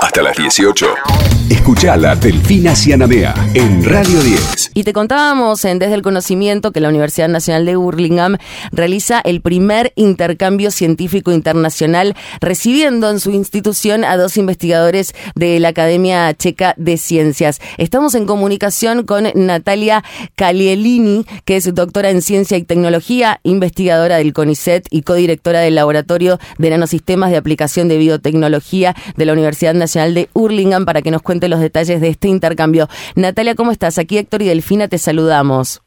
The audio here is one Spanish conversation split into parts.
Hasta las 18. Escuchala Delfina Cianamea en Radio 10. Y te contábamos en Desde el Conocimiento que la Universidad Nacional de Burlingame realiza el primer intercambio científico internacional, recibiendo en su institución a dos investigadores de la Academia Checa de Ciencias. Estamos en comunicación con Natalia Calielini, que es doctora en Ciencia y Tecnología, investigadora del CONICET y codirectora del Laboratorio de Nanosistemas de Aplicación de Biotecnología de la Universidad Nacional de Burlingame, para que nos cuente los detalles de este intercambio. Natalia, ¿cómo estás? Aquí Héctor y Delfina te saludamos.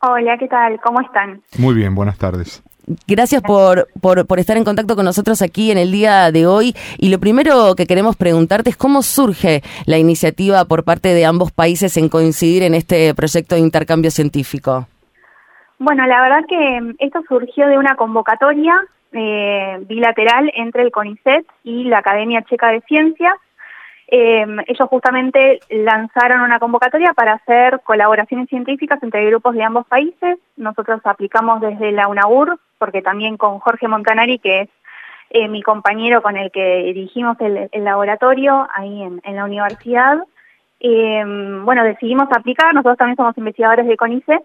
Hola, ¿qué tal? ¿Cómo están? Muy bien, buenas tardes. Gracias por, por, por, estar en contacto con nosotros aquí en el día de hoy. Y lo primero que queremos preguntarte es cómo surge la iniciativa por parte de ambos países en coincidir en este proyecto de intercambio científico. Bueno, la verdad que esto surgió de una convocatoria eh, bilateral entre el CONICET y la Academia Checa de Ciencias eh, ellos justamente lanzaron una convocatoria para hacer colaboraciones científicas entre grupos de ambos países. Nosotros aplicamos desde la UNAUR, porque también con Jorge Montanari, que es eh, mi compañero con el que dirigimos el, laboratorio ahí en, la universidad, eh, bueno, decidimos aplicar. Nosotros también somos investigadores de CONICET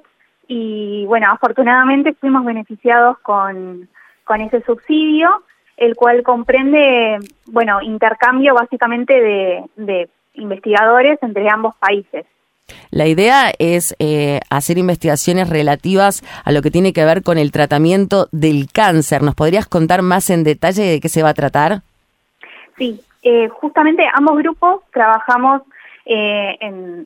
y, bueno, afortunadamente fuimos beneficiados con, con ese subsidio el cual comprende, bueno, intercambio básicamente de, investigadores entre ambos países. La idea es eh, hacer investigaciones relativas a lo que tiene que ver con el tratamiento del cáncer. ¿Nos podrías contar más en detalle de qué se va a tratar? Sí, eh, justamente ambos grupos trabajamos eh, en,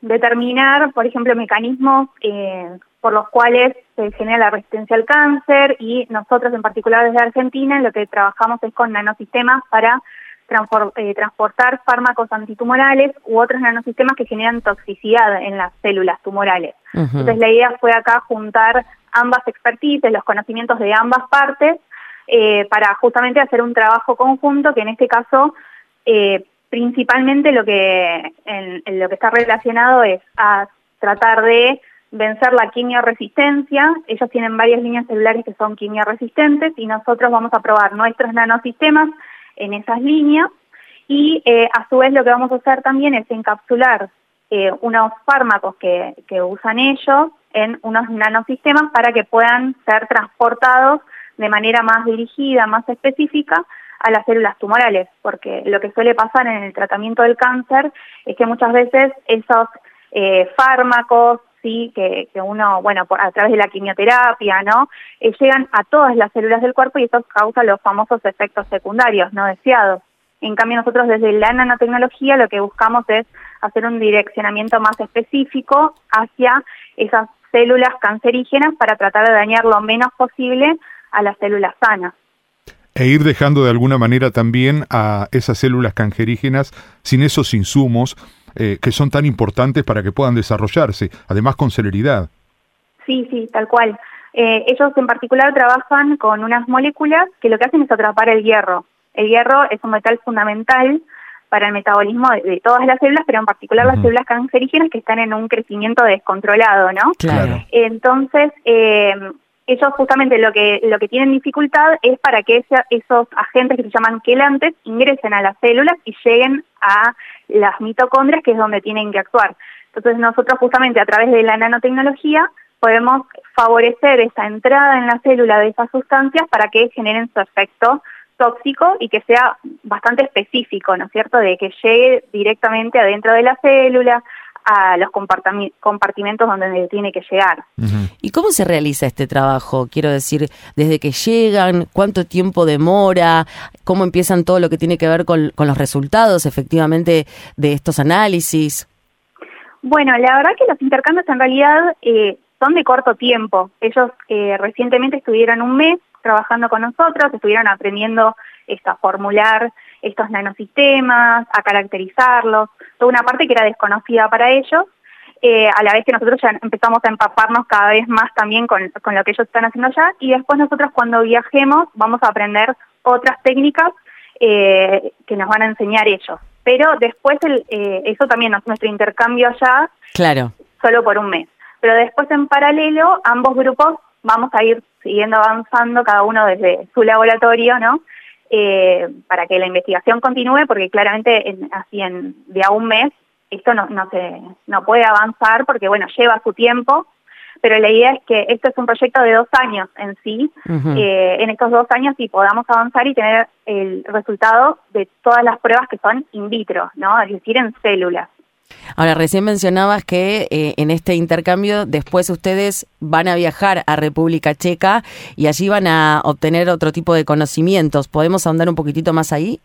determinar, por ejemplo, mecanismos por los cuales se genera la resistencia al cáncer y nosotros en particular desde Argentina lo que trabajamos es con nanosistemas para eh, transportar fármacos antitumorales u otros nanosistemas que generan toxicidad en las células tumorales. Entonces la idea fue acá juntar ambas expertices, los conocimientos de ambas partes, eh, para justamente hacer un trabajo conjunto que en este caso eh, principalmente lo que, en, lo que está relacionado es a tratar de vencer la quimioresistencia. Ellos tienen varias líneas celulares que son quimioresistentes y nosotros vamos a probar nuestros nanosistemas en esas líneas y eh, a su vez lo que vamos a hacer también es encapsular eh, unos fármacos que, que usan ellos en unos nanosistemas para que puedan ser transportados de manera más dirigida, más específica a las células tumorales, porque lo que suele pasar en el tratamiento del cáncer es que muchas veces esos eh, fármacos sí que, uno, bueno, por, a través de la quimioterapia, ¿no? Eh, llegan a todas las células del cuerpo y eso causa los famosos efectos secundarios no deseados. En cambio, nosotros desde la nanotecnología lo que buscamos es hacer un direccionamiento más específico hacia esas células cancerígenas para tratar de dañar lo menos posible a las células sanas. E ir dejando de alguna manera también a esas células cancerígenas sin esos insumos eh, que son tan importantes para que puedan desarrollarse, además con celeridad. Sí, sí, tal cual. Eh, ellos en particular trabajan con unas moléculas que lo que hacen es atrapar el hierro. El hierro es un metal fundamental para el metabolismo de, todas las células, pero en particular las células cancerígenas que están en un crecimiento descontrolado, ¿no? Claro. Entonces, eh, ellos justamente lo que lo que tienen dificultad es para que esos agentes que se llaman quelantes ingresen a las células y lleguen a las mitocondrias, que es donde tienen que actuar. Entonces nosotros justamente a través de la nanotecnología podemos favorecer esa entrada en la célula de esas sustancias para que generen su efecto tóxico y que sea bastante específico, ¿no es cierto?, de que llegue directamente adentro de la célula, a los compartimentos donde tiene que llegar. ¿Y cómo se realiza este trabajo? Quiero decir, desde que llegan, cuánto tiempo demora, cómo empiezan todo lo que tiene que ver con, los resultados efectivamente de estos análisis. Bueno, la verdad que los intercambios en realidad eh, son de corto tiempo. Ellos eh, recientemente estuvieron un mes trabajando con nosotros, estuvieron aprendiendo a formular estos nanosistemas, a caracterizarlos, toda una parte que era desconocida para ellos, eh, a la vez que nosotros ya empezamos a empaparnos cada vez más también con, lo que ellos están haciendo allá, y después nosotros cuando viajemos vamos a aprender otras técnicas eh, que nos van a enseñar ellos. Pero después el, eh, eso también es nuestro intercambio allá, claro. solo por un mes. Pero después en paralelo ambos grupos vamos a ir siguiendo avanzando cada uno desde su laboratorio, ¿no? Eh, para que la investigación continúe, porque claramente en, así en de a un mes esto no, no, se, no puede avanzar porque, bueno, lleva su tiempo, pero la idea es que esto es un proyecto de dos años en sí, eh, en estos dos años sí podamos avanzar y tener el resultado de todas las pruebas que son in vitro, ¿no? Es decir, en células. Ahora, recién mencionabas que eh, en este intercambio después ustedes van a viajar a República Checa y allí van a obtener otro tipo de conocimientos. ¿Podemos ahondar un poquitito más ahí?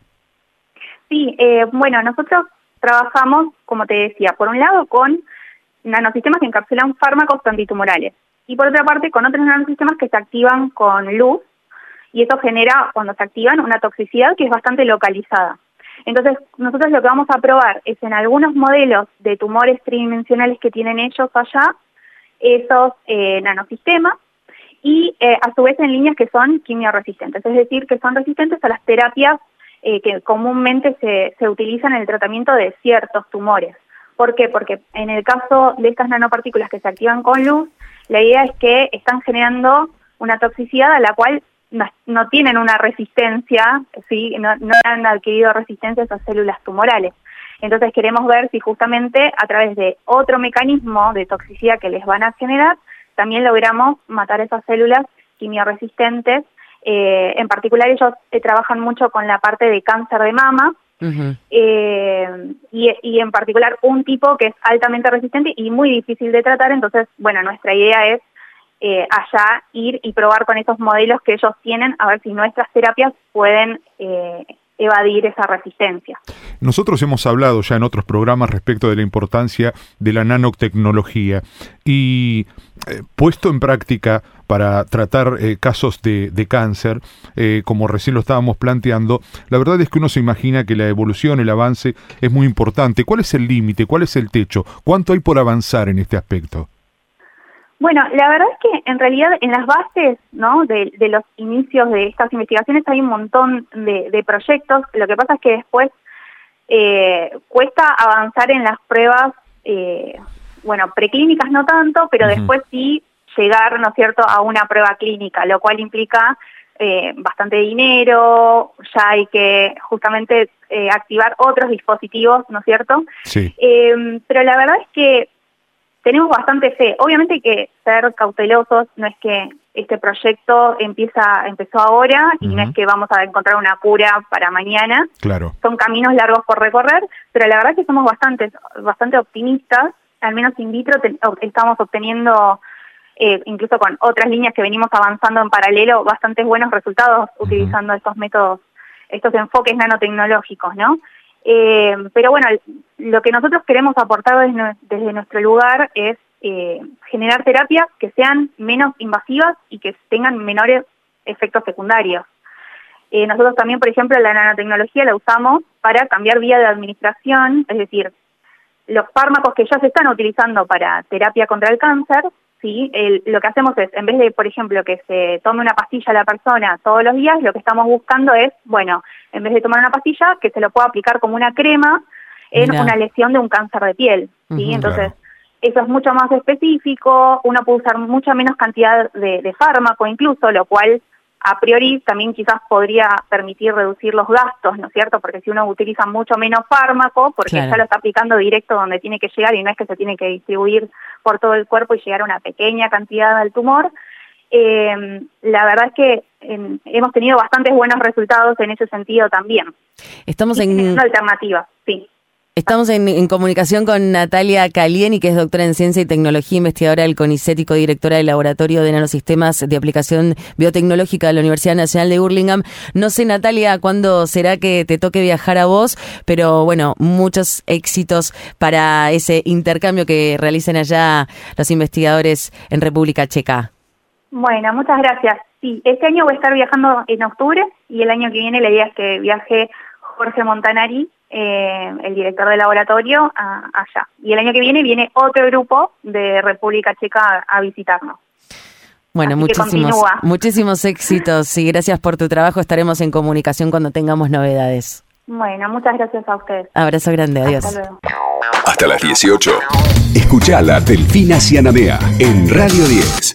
Sí, eh, bueno, nosotros trabajamos, como te decía, por un lado con nanosistemas que encapsulan fármacos antitumorales y por otra parte con otros nanosistemas que se activan con luz y eso genera, cuando se activan, una toxicidad que es bastante localizada. Entonces, nosotros lo que vamos a probar es en algunos modelos de tumores tridimensionales que tienen ellos allá, esos eh, nanosistemas, y eh, a su vez en líneas que son quimioresistentes, es decir, que son resistentes a las terapias eh, que comúnmente se, se utilizan en el tratamiento de ciertos tumores. ¿Por qué? Porque en el caso de estas nanopartículas que se activan con luz, la idea es que están generando una toxicidad a la cual no, tienen una resistencia, ¿sí? no, han adquirido resistencia a esas células tumorales. Entonces queremos ver si justamente a través de otro mecanismo de toxicidad que les van a generar, también logramos matar esas células quimioresistentes. Eh, en particular ellos eh, trabajan mucho con la parte de cáncer de mama, eh, y, y, en particular un tipo que es altamente resistente y muy difícil de tratar, entonces, bueno, nuestra idea es eh, allá ir y probar con esos modelos que ellos tienen a ver si nuestras terapias pueden eh, evadir esa resistencia. Nosotros hemos hablado ya en otros programas respecto de la importancia de la nanotecnología y eh, puesto en práctica para tratar casos de, de cáncer, como recién lo estábamos planteando, la verdad es que uno se imagina que la evolución, el avance es muy importante. ¿Cuál es el límite? ¿Cuál es el techo? ¿Cuánto hay por avanzar en este aspecto? Bueno, la verdad es que en realidad en las bases ¿no? de, los inicios de estas investigaciones hay un montón de, proyectos. Lo que pasa es que después eh, cuesta avanzar en las pruebas, eh, bueno, preclínicas no tanto, pero después sí llegar, ¿no es cierto?, a una prueba clínica, lo cual implica eh, bastante dinero, ya hay que justamente activar otros dispositivos, ¿no es cierto? Sí. pero la verdad es que tenemos bastante fe. Obviamente hay que ser cautelosos, no es que este proyecto empieza empezó ahora y no es que vamos a encontrar una cura para mañana. Claro. Son caminos largos por recorrer, pero la verdad es que somos bastante bastante optimistas, al menos in vitro estamos obteniendo eh, incluso con otras líneas que venimos avanzando en paralelo, bastantes buenos resultados utilizando estos métodos, estos enfoques nanotecnológicos, ¿no? Eh, pero bueno, lo que nosotros queremos aportar desde, nuestro lugar es eh, generar terapias que sean menos invasivas y que tengan menores efectos secundarios. Eh, nosotros también, por ejemplo, la nanotecnología la usamos para cambiar vía de administración, es decir, los fármacos que ya se están utilizando para terapia contra el cáncer, ¿sí? lo que hacemos es, en vez de, por ejemplo, que se tome una pastilla a la persona todos los días, lo que estamos buscando es, bueno, en vez de tomar una pastilla, que se lo pueda aplicar como una crema en una lesión de un cáncer de piel, ¿sí? Entonces, eso es mucho más específico, uno puede usar mucha menos cantidad de, de fármaco incluso, lo cual a priori también quizás podría permitir reducir los gastos, ¿no es cierto? Porque si uno utiliza mucho menos fármaco, porque ya lo está aplicando directo donde tiene que llegar y no es que se tiene que distribuir por todo el cuerpo y llegar a una pequeña cantidad al tumor, eh, la verdad es que hemos tenido bastantes buenos resultados en ese sentido también. Estamos en... Una alternativa, sí. Estamos en, comunicación con Natalia Calieni, que es doctora en Ciencia y Tecnología, investigadora del CONICET directora del Laboratorio de Nanosistemas de Aplicación Biotecnológica de la Universidad Nacional de Burlingame. No sé, Natalia, cuándo será que te toque viajar a vos, pero bueno, muchos éxitos para ese intercambio que realicen allá los investigadores en República Checa. Bueno, muchas gracias. Sí, este año voy a estar viajando en octubre y el año que viene la idea es que viaje Jorge Montanari eh, el director del laboratorio, allá. Y el año que viene viene otro grupo de República Checa a, visitarnos. Bueno, muchísimos, muchísimos éxitos y gracias por tu trabajo. Estaremos en comunicación cuando tengamos novedades. Bueno, muchas gracias a ustedes. Abrazo grande, adiós. Hasta luego. Hasta las 18. Escuchala Delfina Cianamea en Radio 10.